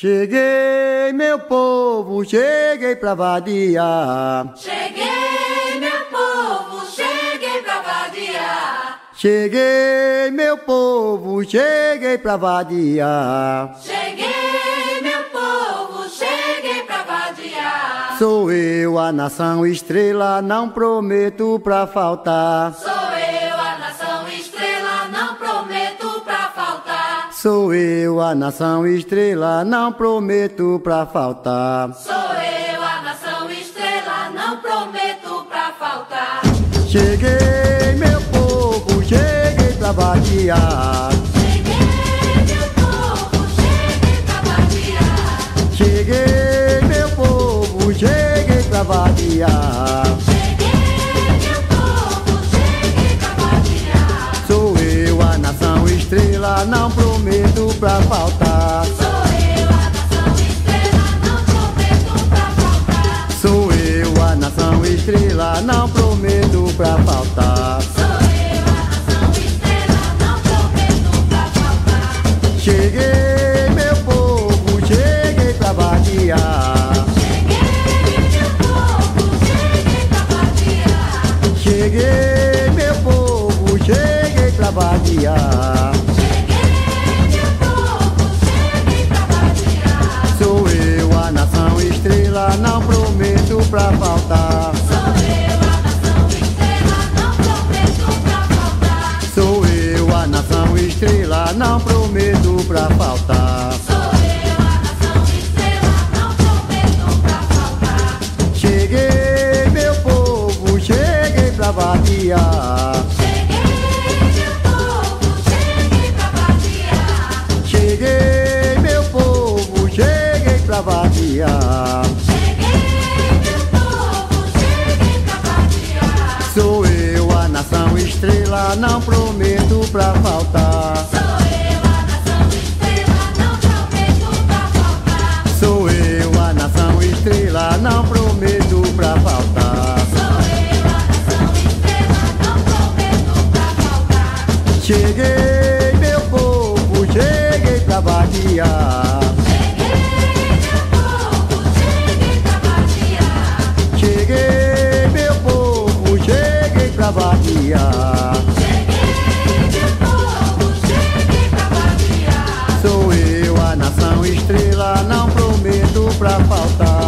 Cheguei, meu povo, cheguei pra vadiar. Cheguei, meu povo, cheguei pra vadiar. Cheguei, meu povo, cheguei pra vadiar. Cheguei, meu povo, cheguei pra vadiar. Sou eu, a nação estrela, não prometo pra faltar. Sou Sou eu, a nação estrela, não prometo pra faltar. Sou eu, a nação estrela, não prometo pra faltar. Cheguei, meu povo, cheguei pra vadiar. Cheguei, meu povo, cheguei pra vadiar. Cheguei, meu povo, cheguei pra vadiar. Cheguei, meu povo, cheguei pra vadiar. Sou eu, a nação estrela, não prometo pra faltar. Sou eu, a nação estrela, não prometo pra faltar. Sou eu, a nação estrela, não prometo pra faltar. Sou eu, a nação estrela, não prometo pra faltar. Cheguei, meu povo, cheguei pra vadiar. Cheguei, meu povo, cheguei pra vadiar. Cheguei, meu povo, cheguei pra. Pra faltar. Sou eu, a nação estrela, não prometo pra faltar. Sou eu, a nação estrela, não prometo pra faltar. Estrela, não prometo pra faltar. Sou eu, a nação estrela, não prometo pra faltar. Sou eu, a nação estrela, não prometo pra faltar. Sou eu, a nação estrela, não prometo pra faltar. Cheguei, meu povo, cheguei pra vadiar. Prometo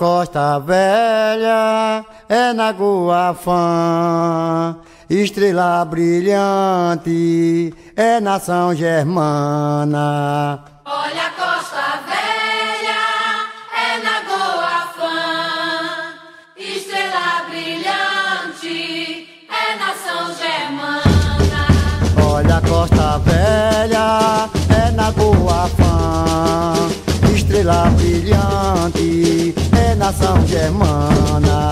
Costa Velha, é na Guafã. Estrela brilhante, é na São Germana. Olha a Costa Velha, é na Guafã. Estrela brilhante, é na São Germana. Olha a Costa Velha, é na Guafã. Estrela brilhante é nação germana.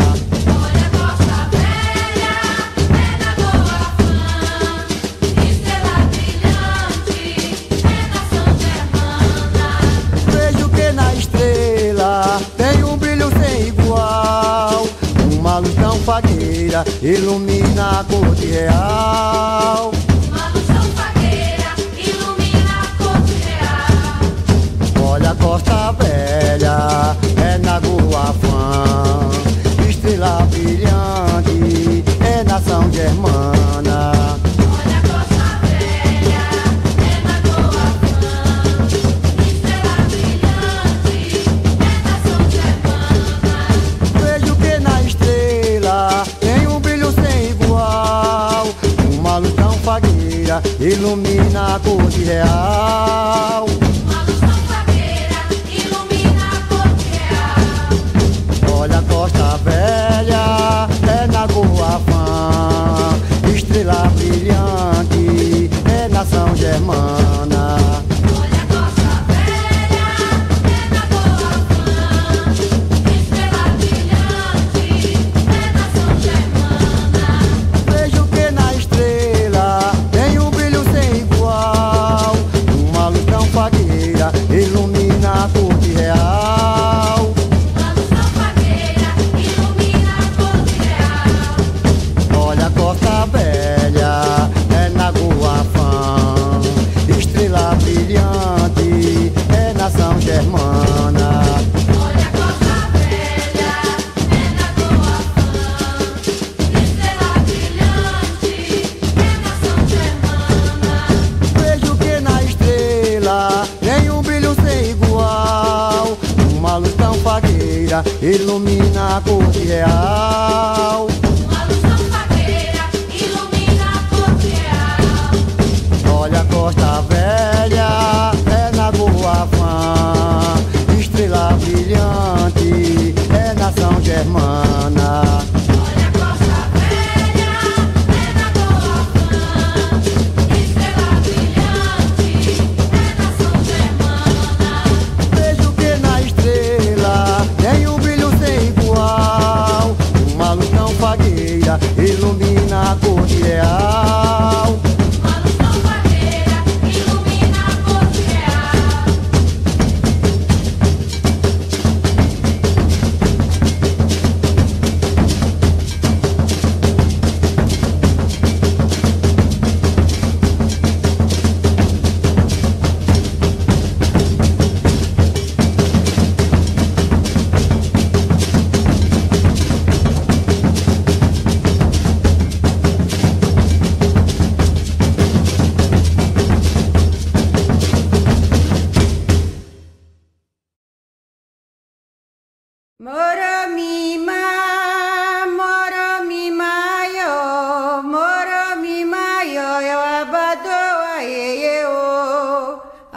Olha a Costa Velha, é da boa fama. Estrela brilhante, é nação germana. Vejo que na estrela tem um brilho sem igual. Uma luz tão fagueira ilumina a cor de real. Olha a coisa velha, é lagoa fã, estrela brilhante, natação germana. Vejo que na estrela tem um brilho sem igual, uma luz tão fagueira ilumina a cor de real. मा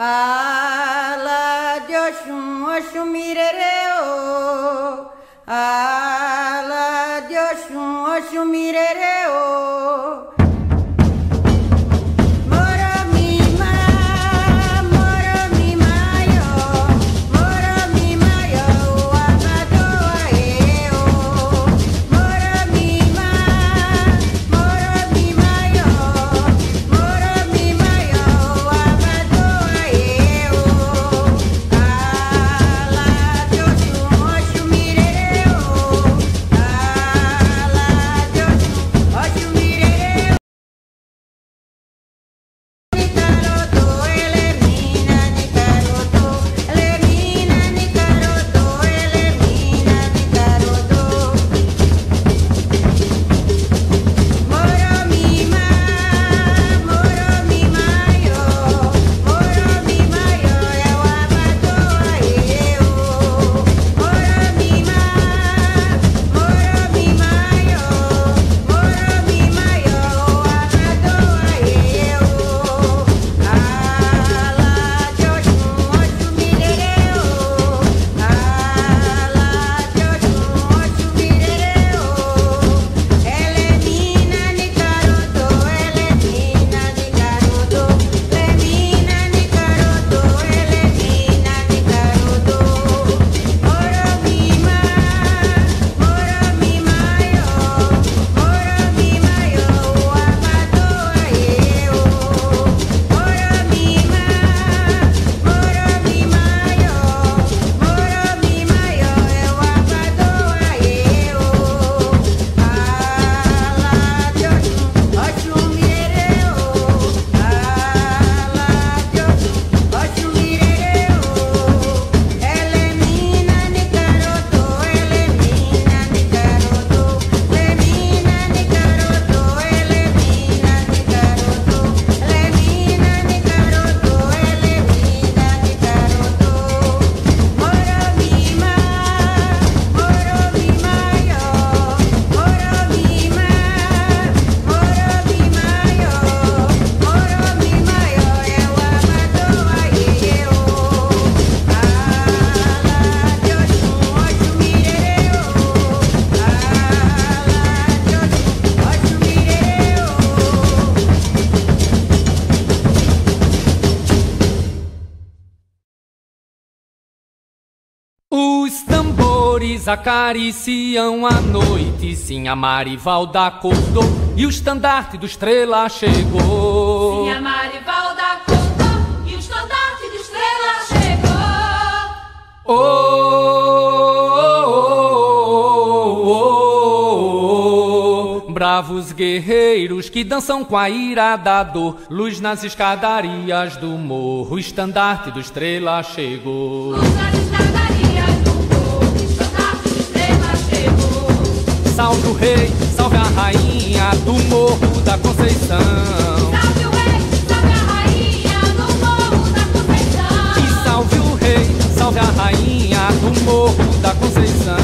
uh, cães acariciam a noite. Sim, a Marivalda acordou e o estandarte do Estrela chegou. Sim, a Marivalda acordou e o estandarte do Estrela chegou. Oh oh oh, oh, oh, oh, Bravos guerreiros que dançam com a ira da dor, luz nas escadarias do morro, o estandarte do Estrela chegou. Salve o rei, salve a rainha do Morro da Conceição. Salve o rei, salve a rainha do Morro da Conceição. E salve o rei, salve a rainha do Morro da Conceição.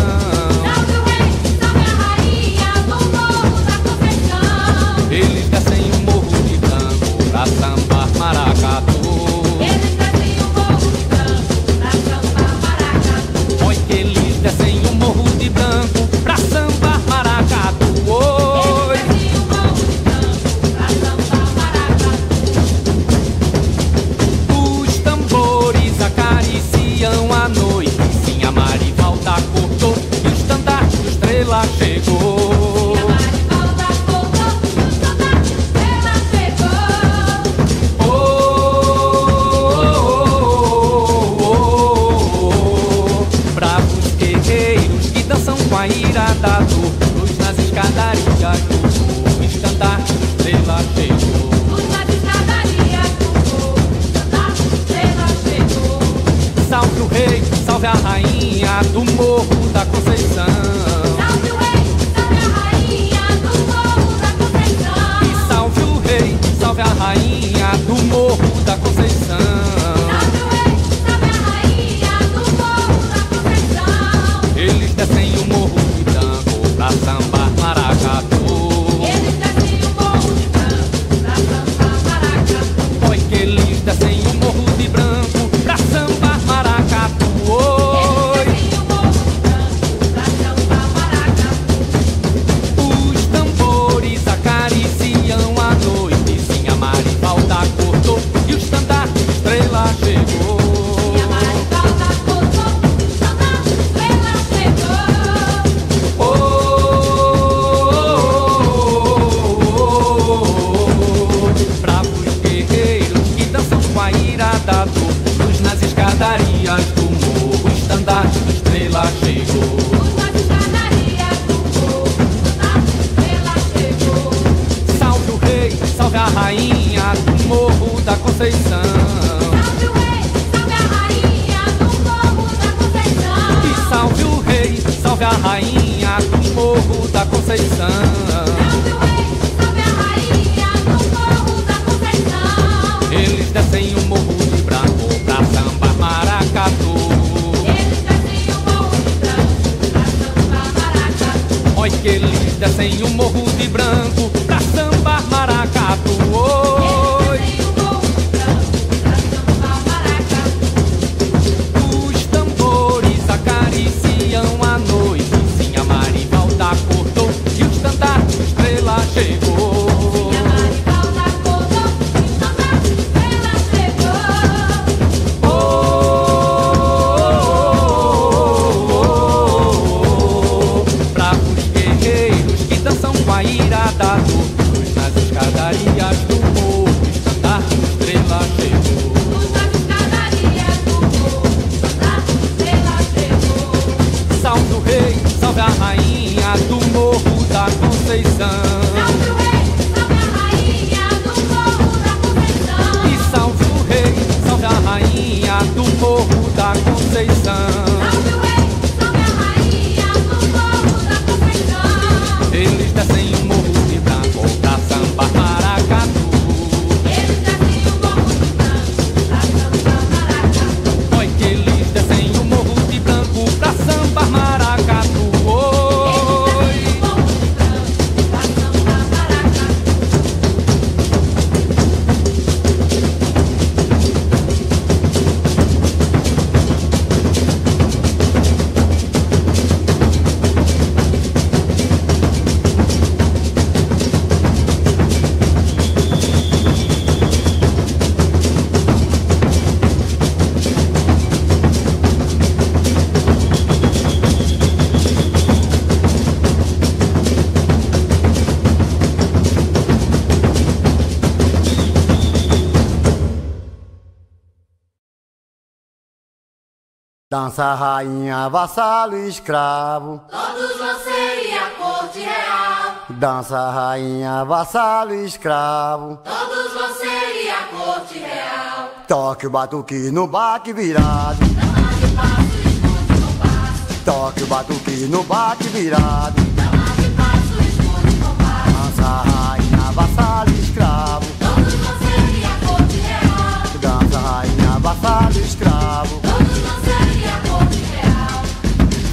rainha, vassalo e escravo. Todos você ser a corte real. Dança, rainha, vassalo e escravo. Todos você ser a corte real. Toque o batuque no baque virado. Dama de passo, esconde compasso. Toque o batuque no baque virado. Dama de passo, esconde compasso. Dança, rainha, vassalo e escravo. Todos você ser a corte real. Dança, rainha, vassalo e escravo.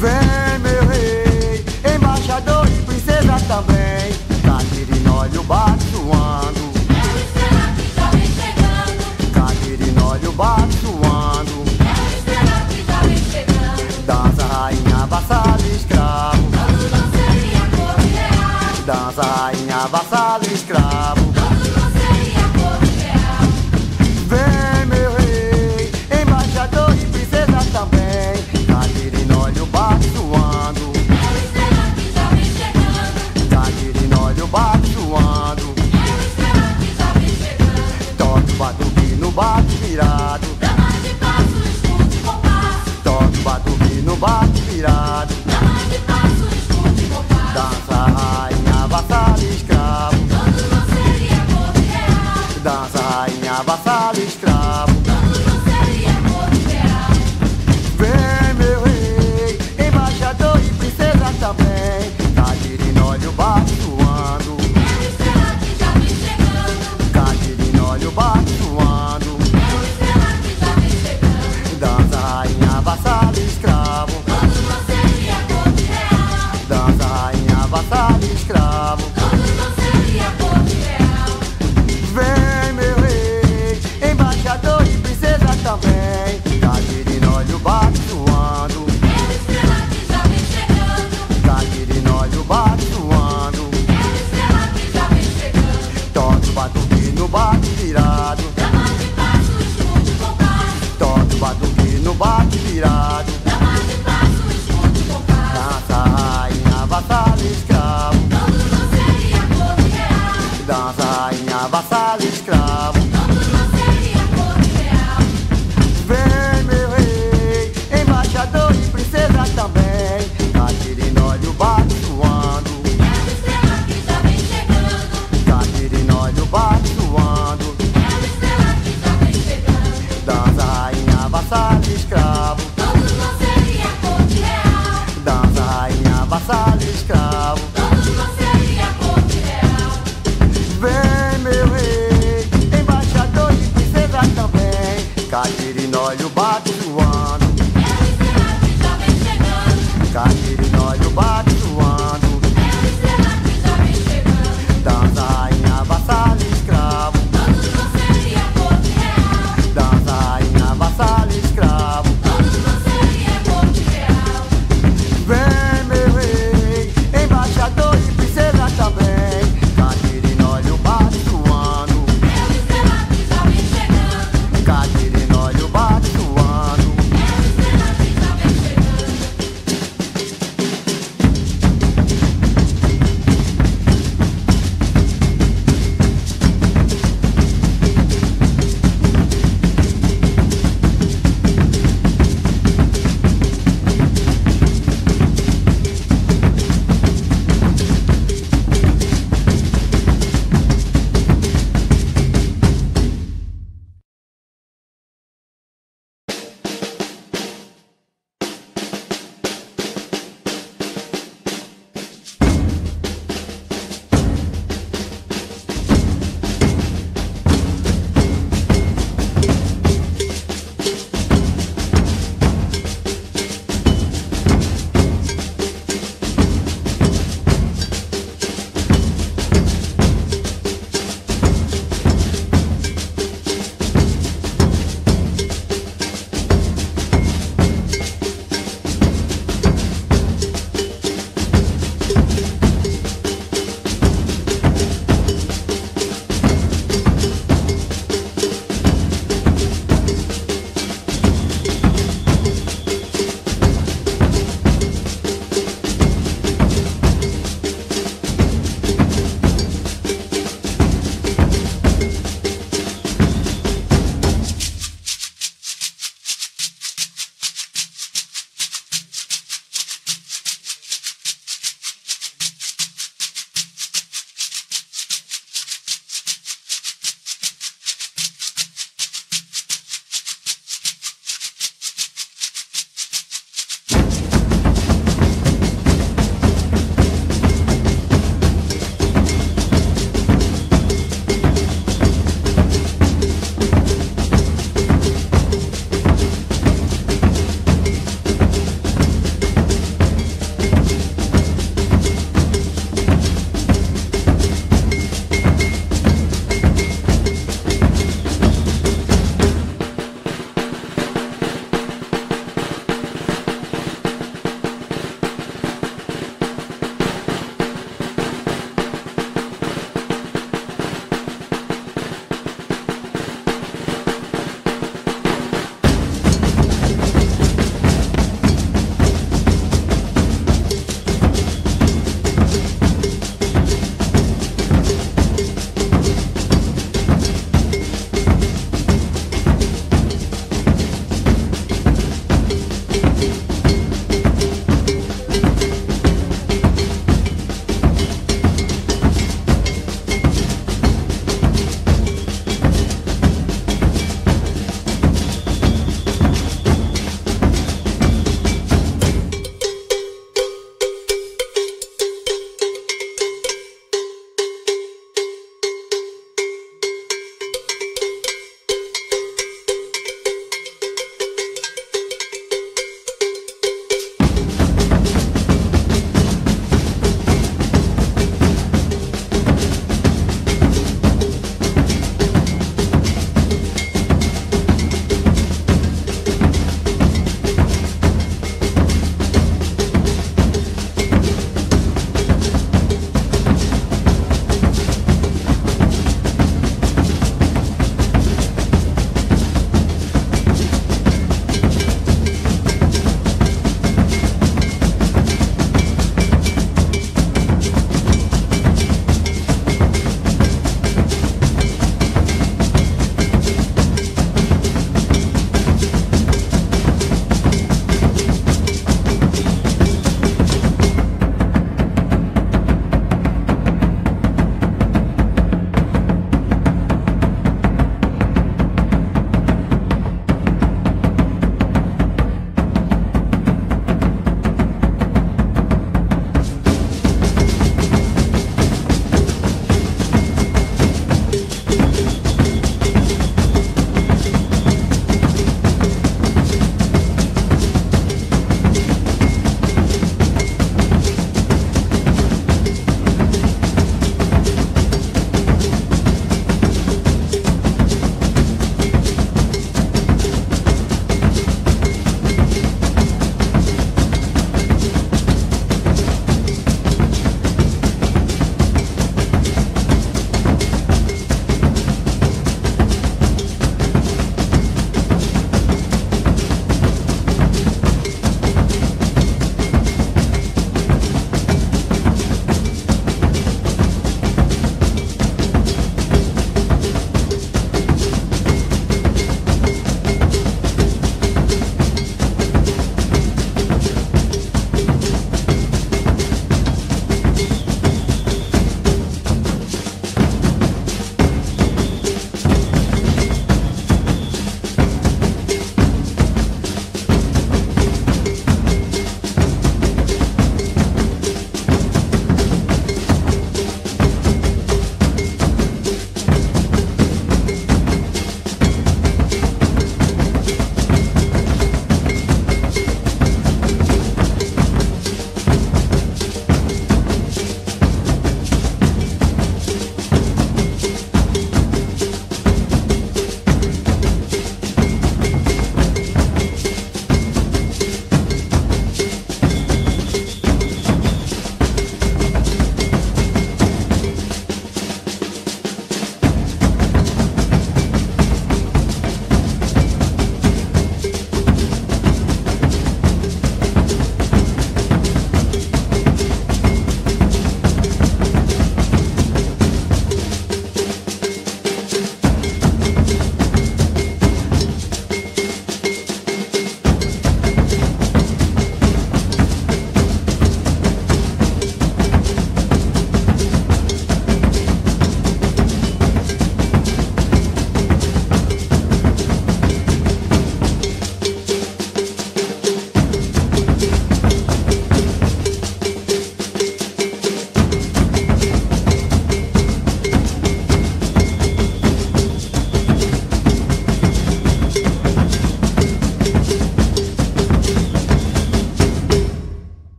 Vem, meu rei, embaixador e princesa também. Cagirinóio batuando. É o estrela que já vem chegando. Cagirinóio batuando. É o estrela que já vem chegando. Dança, rainha, vassalo escravo. Todo não seria cor Dança, rainha, vassalo escravo.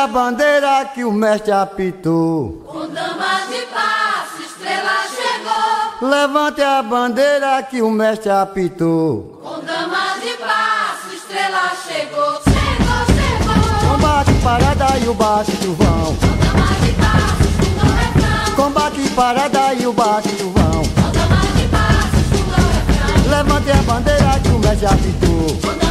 A bandeira que o mestre apitou. Com damas de passo, estrela chegou. Levante a bandeira que o mestre apitou. Com damas de passo, estrela chegou. Chegou, chegou. Combate parada e o bate trovão. Com damas de passo, no refrão. Combate parada e o bate trovão. Com damas de passo, no refrão. Levante a bandeira que o mestre apitou.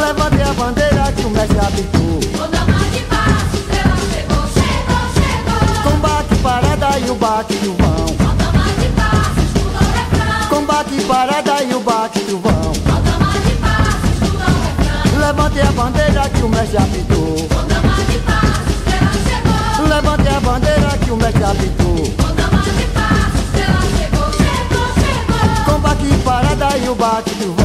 Chegou. Levante a bandeira que o mestre apitou. Com damas de passo, estrela chegou. Chegou, chegou. Combate parada e o bate trovão. Com damas de passo, no refrão. Combate parada e o bate trovão. Com damas de passo, no refrão. Levante a bandeira que o mestre apitou. Com damas de passo, estrela chegou. Levante a bandeira que o mestre apitou. Com damas de passo, estrela chegou. Chegou, chegou. Combate parada e o bate trovão. Com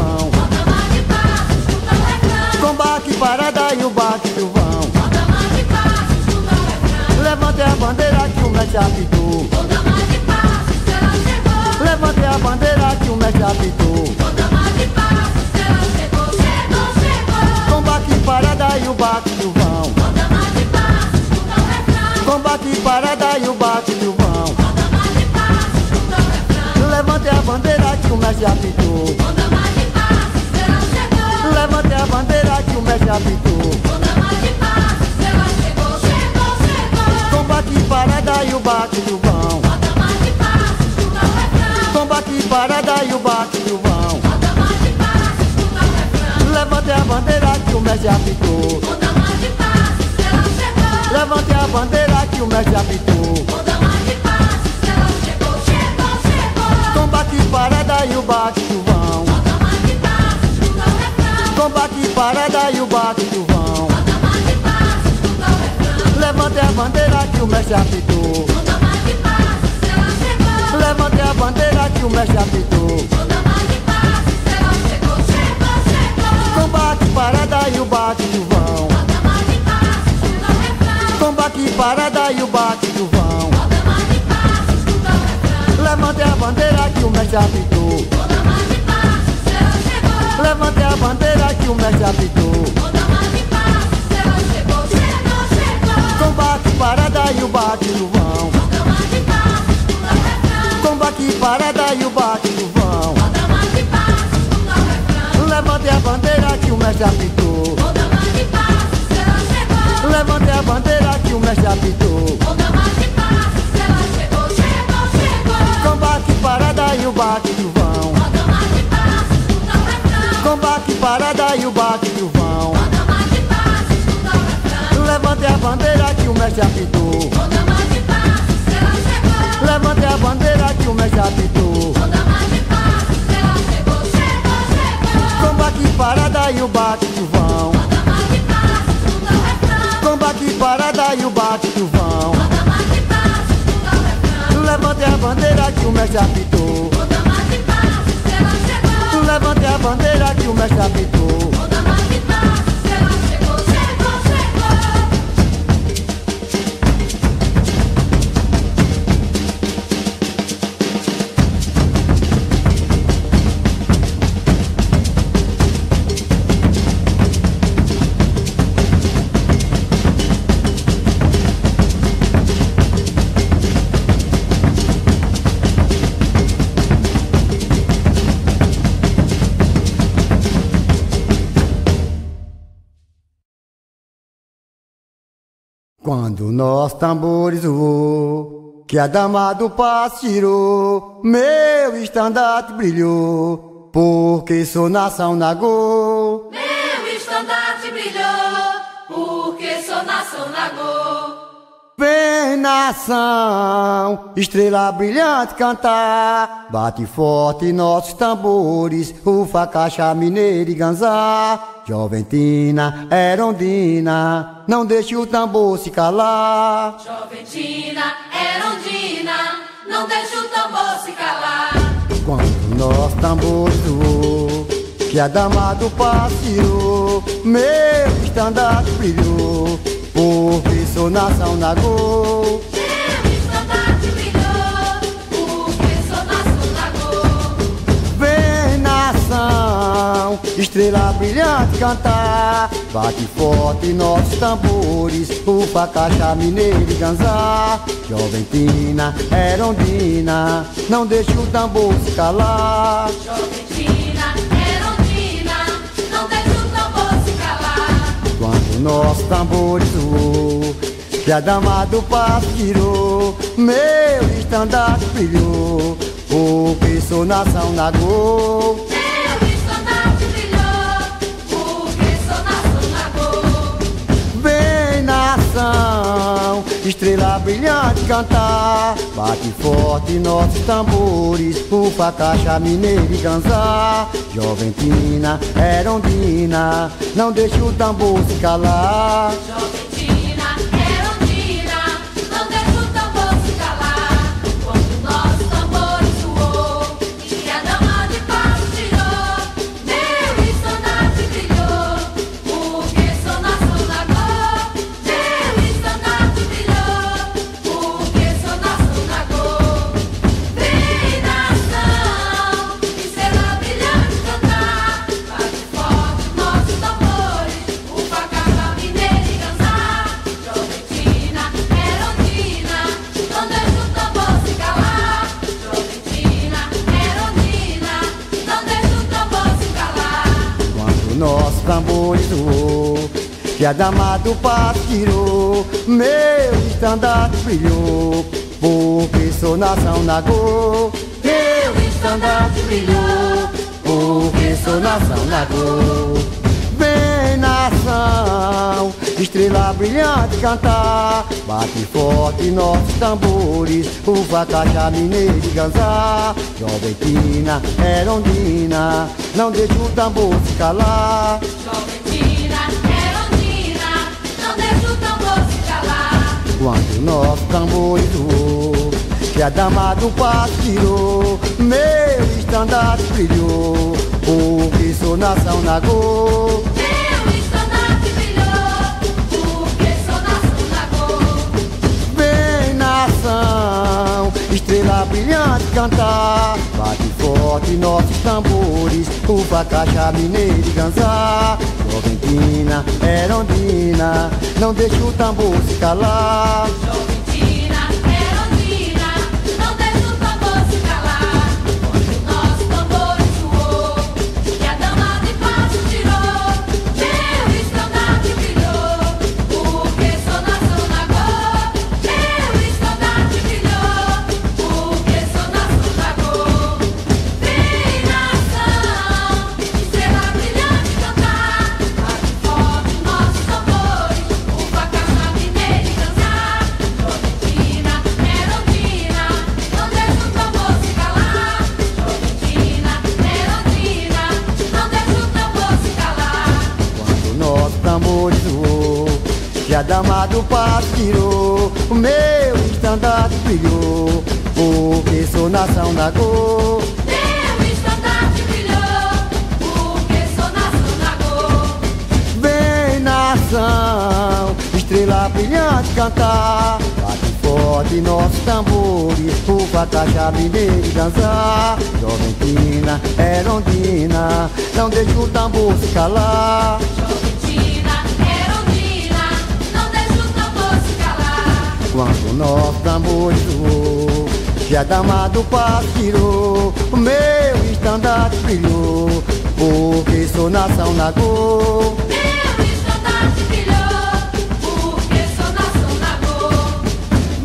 parada e o bate trovão. Com damas de passo, no refrão. Levante a bandeira que o mestre apitou. Com damas de passo, estrela chegou. Levante a bandeira que o mestre apitou. Com damas de passo, estrela chegou. Chegou, chegou. Combate parada e o bate trovão. Com damas de passo, no refrão. Combate parada e o bate trovão. Com damas de passo, no refrão. Levante a bandeira que o mestre apitou. Com damas de passo, estrela chegou. Levante a bandeira que o. Com damas de passo, estrela chegou. Chegou, chegou. Combate parada e o bate trovão. Com damas de passo, no refrão. Combate parada e o bate trovão. Com damas de passo, no refrão. Levante a bandeira que o mestre apitou. Com damas de passo, estrela chegou. Levante a bandeira que o mestre apitou. Com damas de passo, estrela chegou. Chegou, chegou. Combate parada e o bate trovão. Com Combate parada e o bate passo, no refrão. Levante a bandeira que o mestre apitou. Levante a bandeira que o mestre apitou. Combate parada e o bate no refrão. Combate parada e o bate no refrão. Levante a bandeira que o mestre apitou. Levante a bandeira que o mestre apitou. Com damas de passo, estrela chegou. Chegou, chegou. Combate parada e o bate trovão. Com damas de passo, no refrão. Combate parada e o bate trovão. Com damas de passo, no refrão. Levante a bandeira que o mestre apitou. Com damas de passo, estrela chegou. Levante a bandeira que o mestre apitou. Com damas de passo, estrela chegou. Chegou, chegou. Combate parada e o bate trovão. Bandeira que o mestre apitou. Com damas de passo, estrela chegou. Levante a bandeira que o mestre apitou. Com damas de passo, estrela chegou. Chegou, chegou. Combate parada e o bate trovão. Com damas de passo, no refrão. Combate parada e o bate trovão. Com damas de passo, no refrão. Levante a bandeira que o mestre apitou. Com damas de passo, estrela chegou. Levante a bandeira que o mestre apitou. Quando nós tambores voou, que a dama do passo tirou, meu estandarte brilhou, porque sou nação Nagô. Vem nação, estrela brilhante cantar, bate forte nossos tambores, ufa, caixa, mineira e ganzá. Joventina, Erondina, não deixe o tambor se calar. Joventina, Erondina, não deixa o tambor se calar. Quando nós tambores voou, que a dama do passeou, meu estandarte brilhou, porque sou nação nação, estrela brilhante cantar. Bate forte nossos tambores, ufa, caixa, mineiro e ganzá. Joventina, herondina, não deixa o tambor se calar. Joventina, Herondina, não deixa o tambor se calar. Quando nosso tambor zoou, que a dama do passo tirou, meu estandarte brilhou, porque sou nação na gol. Meu estandarte brilhou, porque sou nação Lagoa. Vem nação, estrela brilhante cantar, bate forte nossos tambores, ufa, caixa, mineiro e ganzá. Joventina, herondina, não deixa o tambor se calar. Joventina, Quando nosso tambor zoou, que a dama do passo tirou, meu estandarte brilhou, porque sou nação na gol. Meu estandarte brilhou, porque sou nação na gol. Vem nação, estrela brilhante cantar, bate forte nossos tambores, uva, caixa, mineiro e ganzá. Joventina, herondina, não deixa o tambor se calar. Joventina, Herondina, não deixa o tambor se calar. Quando nosso tambor zoou, que a dama do passo tirou, meu estandarte brilhou, porque sou nação na estrela brilhante cantar, bate forte nossos tambores, uva, caixa, mineiro e ganzá. Herondina, não deixa o tambor se calar. Zoou, que a dama do passo tirou, o meu estandarte brilhou, porque sou nação da cor. Meu estandarte brilhou, porque sou nação Lagoa. Vem nação, estrela brilhante cantar, bate forte nossos tambores, uva, caixa, mineiro dançar. Joventina, herondina, não deixa o tambor se calar. Quando nosso tambor zoou, que a dama do passo tirou, o meu estandarte brilhou, porque sou nação na gol. Meu estandarte brilhou, porque sou nação Lagoa.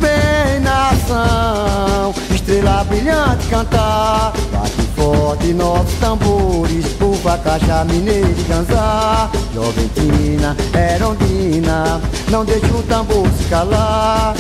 Vem nação, estrela brilhante cantar, bate forte nossos tambores, uva, caixa, mineiro e ganzá. Joventina, herondina, não deixa o tambor se calar.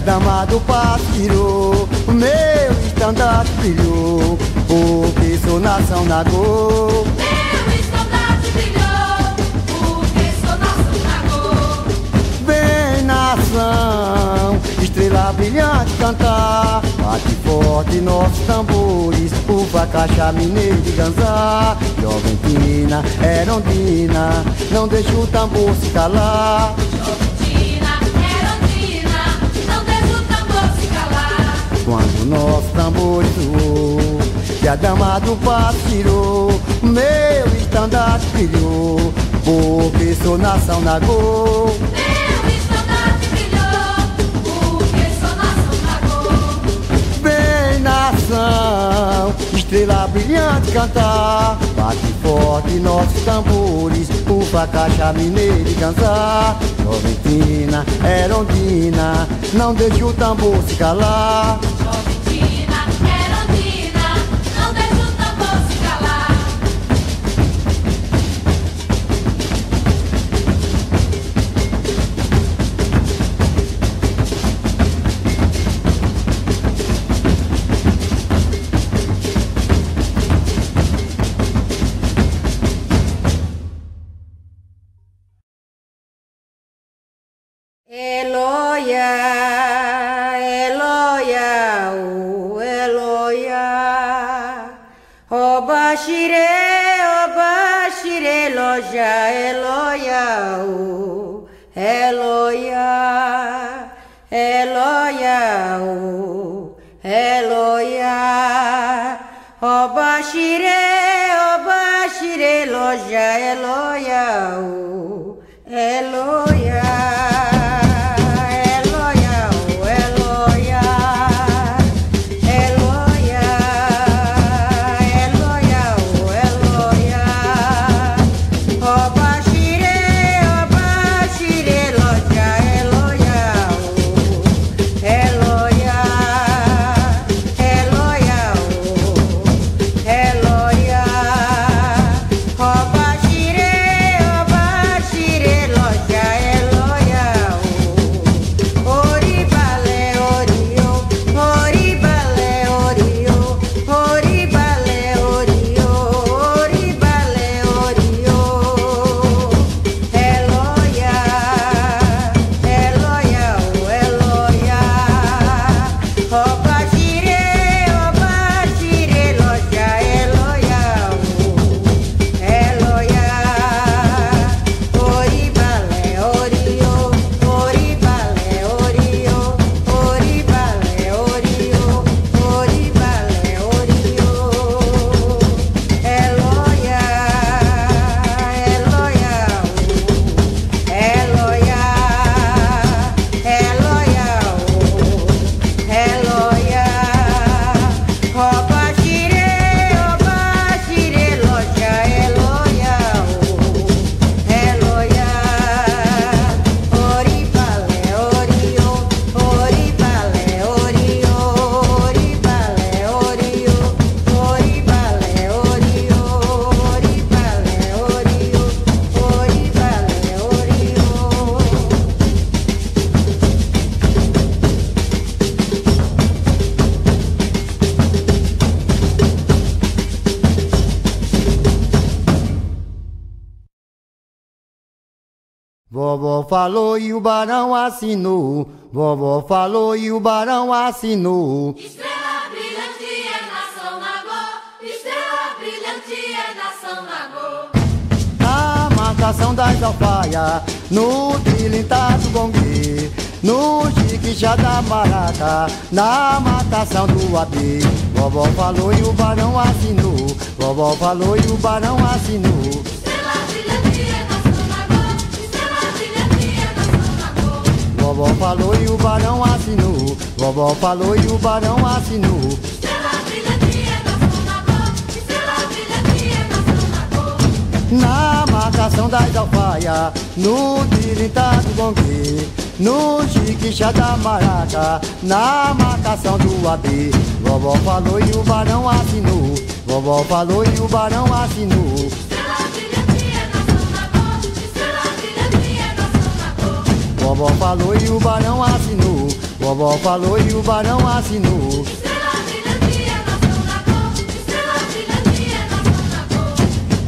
Do passo tirou, meu estandarte brilhou, porque sou nação Nagô. Meu estandarte brilhou, porque sou nação Nagô. Vem nação, estrela brilhante cantar, bate forte nossos tambores, uva, caixa, mineiro de ganzá, Joventina, Erondina, não deixa o tambor se calar. Quando nosso tambor soou E a dama do passo tirou Meu estandarte brilhou Porque sou nação Nagô Meu estandarte brilhou, porque sou nação Nagô. Vem nação Estrela brilhante cantar. Bate forte nossos tambores Ufa, caixa, mineiro e ganzá. Joventina, Erondina Não deixa o tambor se calar o Vovó falou e o barão assinou. Vovó falou e o barão assinou. Estrela brilhante é nação Nagô. Estrela brilhante é nação Nagô. Na marcação das alfaias, no tilintado gongue, no jiquijá da maraca, na marcação do AB. Vovó falou e o barão assinou. Vovó falou e o barão assinou. Vovó falou e o barão assinou. Vovó falou e o barão assinou. É é. Na marcação das alfaias, no tilintado gongue, no jiquijá da maraca, na marcação do AB. Vovó falou e o barão assinou. Vovó falou e o barão assinou. Vovó falou e o barão assinou. Vovó falou e o barão assinou.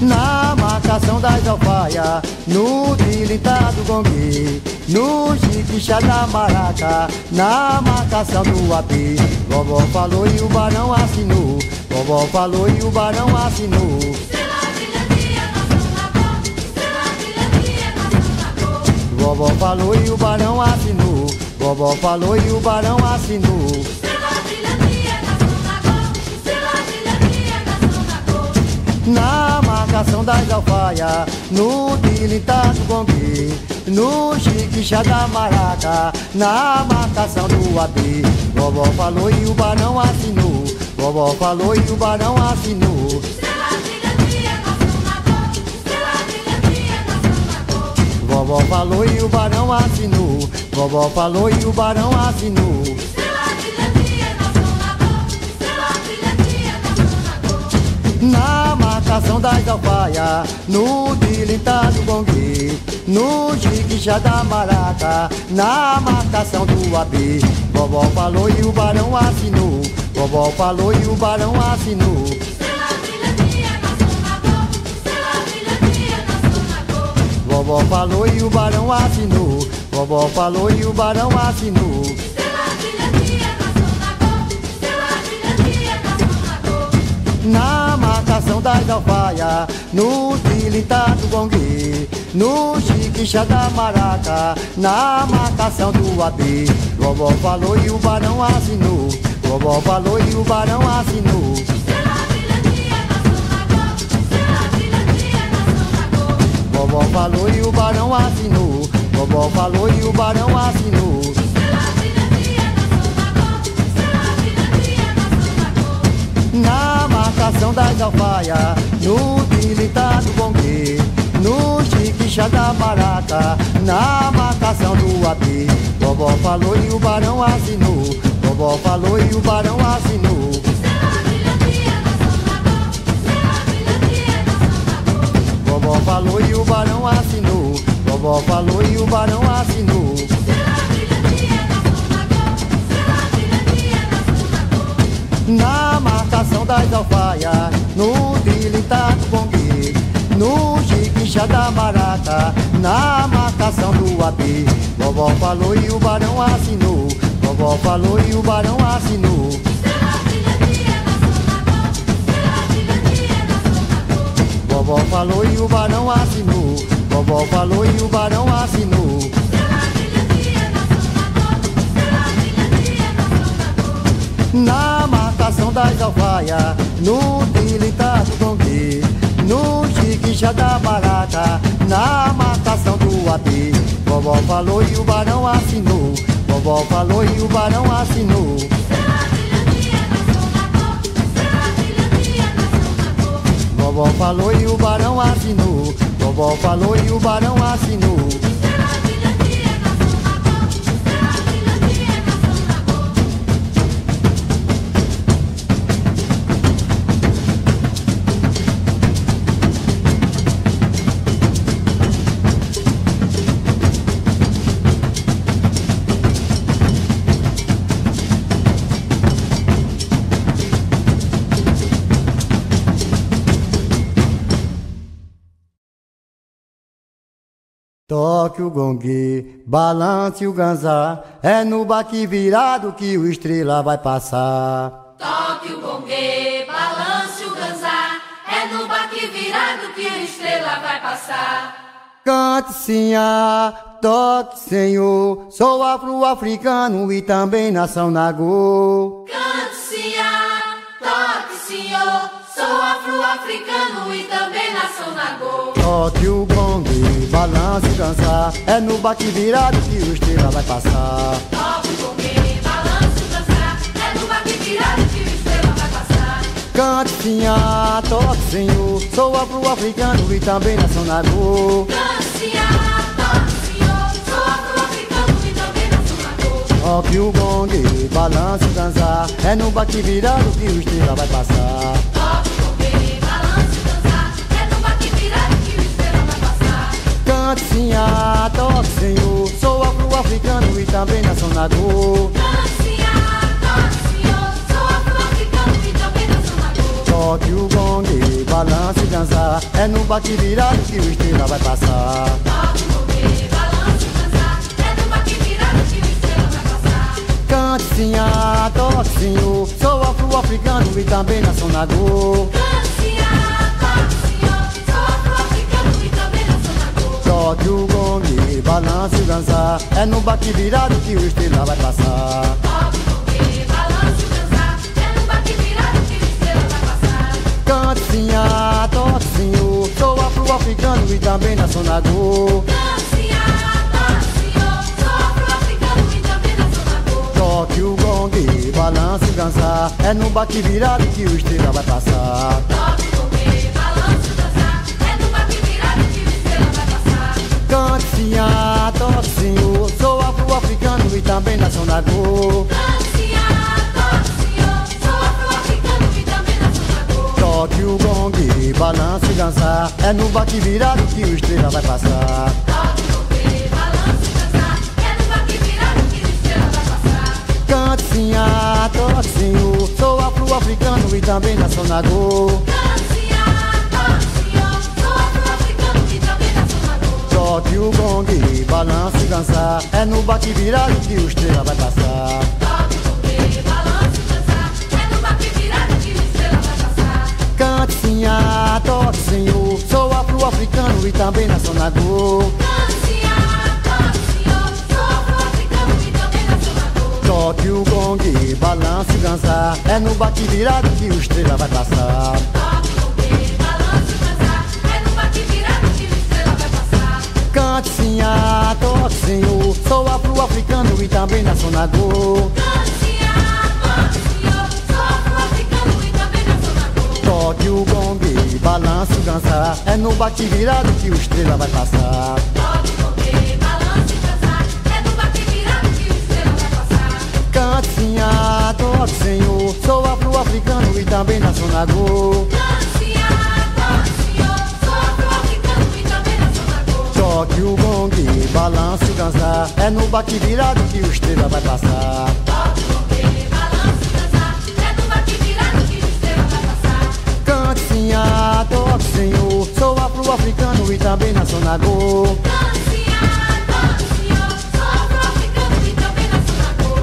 Na marcação das alfaias, no tilitar do gongue, no chiquichá da maraca, na marcação do apê. Vovó falou e o barão assinou. Vovó falou e o barão assinou. Falou e o barão assinou. Vovó falou e o barão assinou. Estrela brilhante é nação da cor, estrela brilhante é nação da cor. Na marcação das alfaias, no tilitar do gongue, no chiquichá da maraca, na marcação do apê. Vovó falou e o barão assinou. Vovó falou e o barão assinou. Vovó falou e o barão assinou. Vovó falou e o barão assinou. Na marcação das alfaias, no tilitar do gongue, no chiquichá da maraca, na marcação do AB. Vovó falou e o barão assinou. Vovó falou e o barão assinou. Vovó falou e o barão assinou. Vovó falou e o barão cor. Na marcação das alfaias, no tilitar do gongue, no chiquichá da maraca, na marcação do AB. Vovó falou e o barão assinou. Vovó falou e o barão assinou. Vovó falou e o barão assinou. Vovó falou e o barão assinou. Na marcação das alfaias, no tilitar do gongue, no chiquichá da maraca, na marcação do AB. Vovó falou e o barão assinou. Vovó falou e o barão assinou. Vovó falou e o barão assinou. Vovó falou e o barão assinou. Na marcação das alfaias, no tilitar do gongue, no chiquichá da maraca, na marcação do AB. Vovó falou e o barão assinou. Vovó falou e o barão assinou. Vovó falou e o barão assinou. Vovó falou e o barão assinou. Na marcação das alfaias, no tilitar do gongue, no chiquichá da barata, na marcação do AB. Vovó falou e o barão assinou. Vovó falou e o barão assinou. Vovó falou e o barão assinou. Vovó falou e o barão assinou. Toque o gongue, balance o ganzá, é no baque virado que o estrela vai passar. Toque o gongue, balance o ganzá, é no baque virado que a estrela vai passar. Cante sinha, toque senhor, sou afro-africano e também nação nagô. Cante, senhor, toque, senhor, sou afro-africano e também nação nagô. Toque o gongue, balance o ganzá, é no baque virado que o estrela vai passar. Toque o gongue, balance o ganzá, é no baque virado que a estrela vai passar. Cante sinha, toque senhor, sou afro-africano e também nação nagô. Cante, senhor, toque, senhor, sou afro-africano e também nação nagô. Toque o gongue, balance o ganzá, é no baque virado que o estrela vai passar. Toque o gongue, balance o ganzá, é no baque virado que a estrela vai passar. Cante ah, toque senhor. Sou afro-africano e também nacionagô Toque o gongue, balance e dançar É no bate virado que o estrela vai passar Cante sim, ah, toque senhor Sou afro-africano e também nacionagô Toque o gongue, balance e dançar É no bate virado que o estrela vai passar Cante sim, ah, toque senhor Sou afro-africano e também nacionagô Toque o gongue, balance e dançar É no bate virado que o estrela vai passar. Ah, toque senhor Sou afro-africano e também nacionagô Toque o gongue, balance e dançar É no bate virado que o estrela vai passar. Cante sim, ah, toque senhor. Sou afro-africano e também nacionagô Toque o gongue, balance e dançar É no bate virado que o estrela vai passar Cante sim, ah, toque senhor Sou afro-africano e também nacionagô Toque o gongue, balance e dançar É no bate virado que o estrela vai passar. Cante sim, toque senhor Sou afro-africano e também Toque o gongue, balance e dançar É no bate virado que o estrela vai passar. Cante sim, toque senhor Sou afro-africano e também nacionagô Toque o gongue, balance e dançar É no bate virado que o estrela vai passar. Cante sim, ah, toque senhor. Sou afro-africano e também nacionagô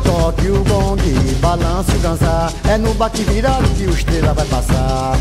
Toque o gongue, balance e dançar É no bate virado que o estrela vai passar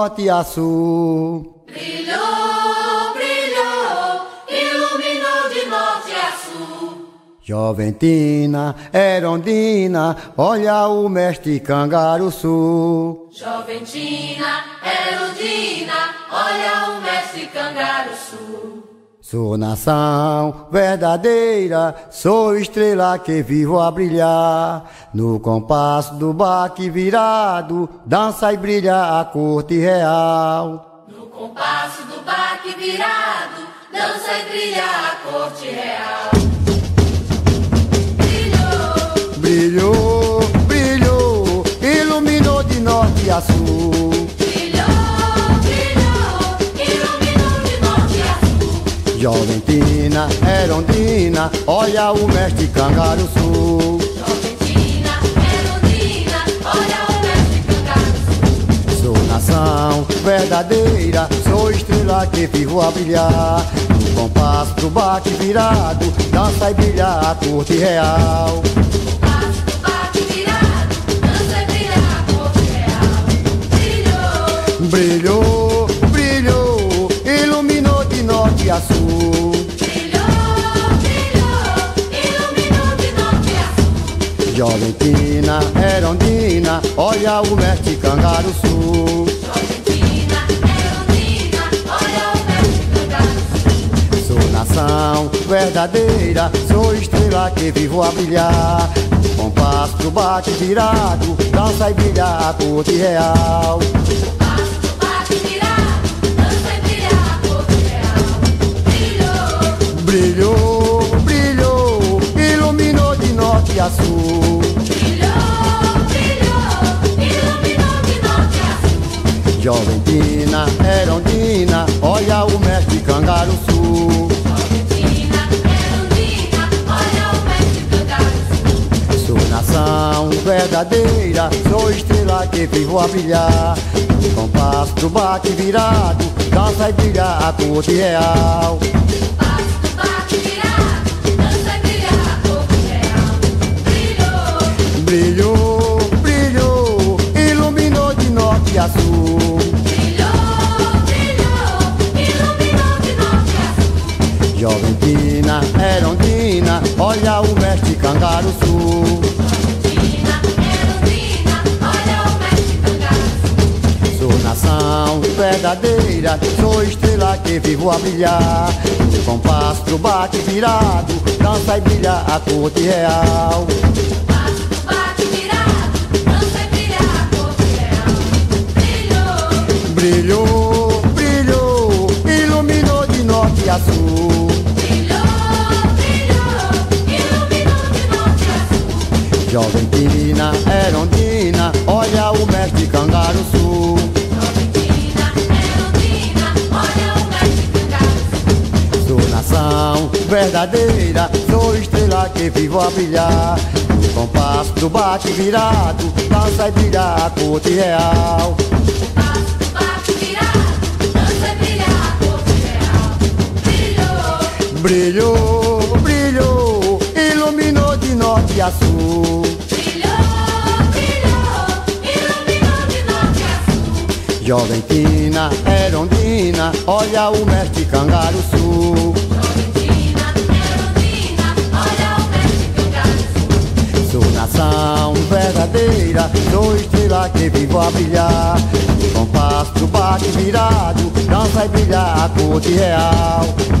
norte a sul. Brilhou, brilhou, iluminou de norte a sul. Joventina, Erondina, olha o mestre Cangaruçu. Joventina, Erundina, olha o mestre Cangaruçu. Sou nação verdadeira, sou estrela que vivo a brilhar. No compasso do baque virado, dança e brilha a corte real. No compasso do baque virado, dança e brilha a corte real. Brilhou, Brilhou, brilhou, iluminou de norte a sul. Joventina, Erondina, olha o mestre Cangaruçu. Joventina, Erundina, olha o mestre Cangaruçu. Sou nação verdadeira, sou estrela que vivo a brilhar. No compasso do baque virado, dança e brilha a corte real. Compasso Joventina, Erondina, olha o mestre. Joventina, Erundina, olha o nação verdadeira, sou estrela que vivo a brilhar. Compasso do bate virado, dança e brilha a corte real. Passo, bate virado, dança e brilha a corte real. Brilhou, brilhou, iluminou de norte a sul. Joventina, Erondina, olha o mestre Cangaruçu. Argentina, Erundina, olha o mestre cangaçu. Sou nação verdadeira, sou estrela que vivo a brilhar. No compasso do bate virado, dança e brilha a corte real. Passo, bate virado, dança e brilha a corte real. Brilhou, Brilhou, brilhou, iluminou de norte a sul. Olha o mestre Cangaruçu. Argentina, Erundina, olha o mestre cangaçu. Sou nação verdadeira, sou estrela que vivo a brilhar. No compasso do bate virado, dança e brilha a corte real. Bate virado, dança e brilha a corte real. Brilhou, Brilhou, brilhou, iluminou de norte a sul. Sul. Joventina, Erondina, olha o mestre Cangaruçu. Argentina, Erundina, olha o mestre cangaçu. Sou nação verdadeira, sou estrela que vivo a brilhar. No compasso do bate virado, dança e brilha a corte real. Passo, norte a sul. de sul. Joventina, Erondina, olha o mestre Cangaruçu. Argentina, Erundina, olha o mestre cangaçu. Sou nação verdadeira, sou estrela que vivo a brilhar. No compasso bate virado, dança e brilha a corte real. Passo,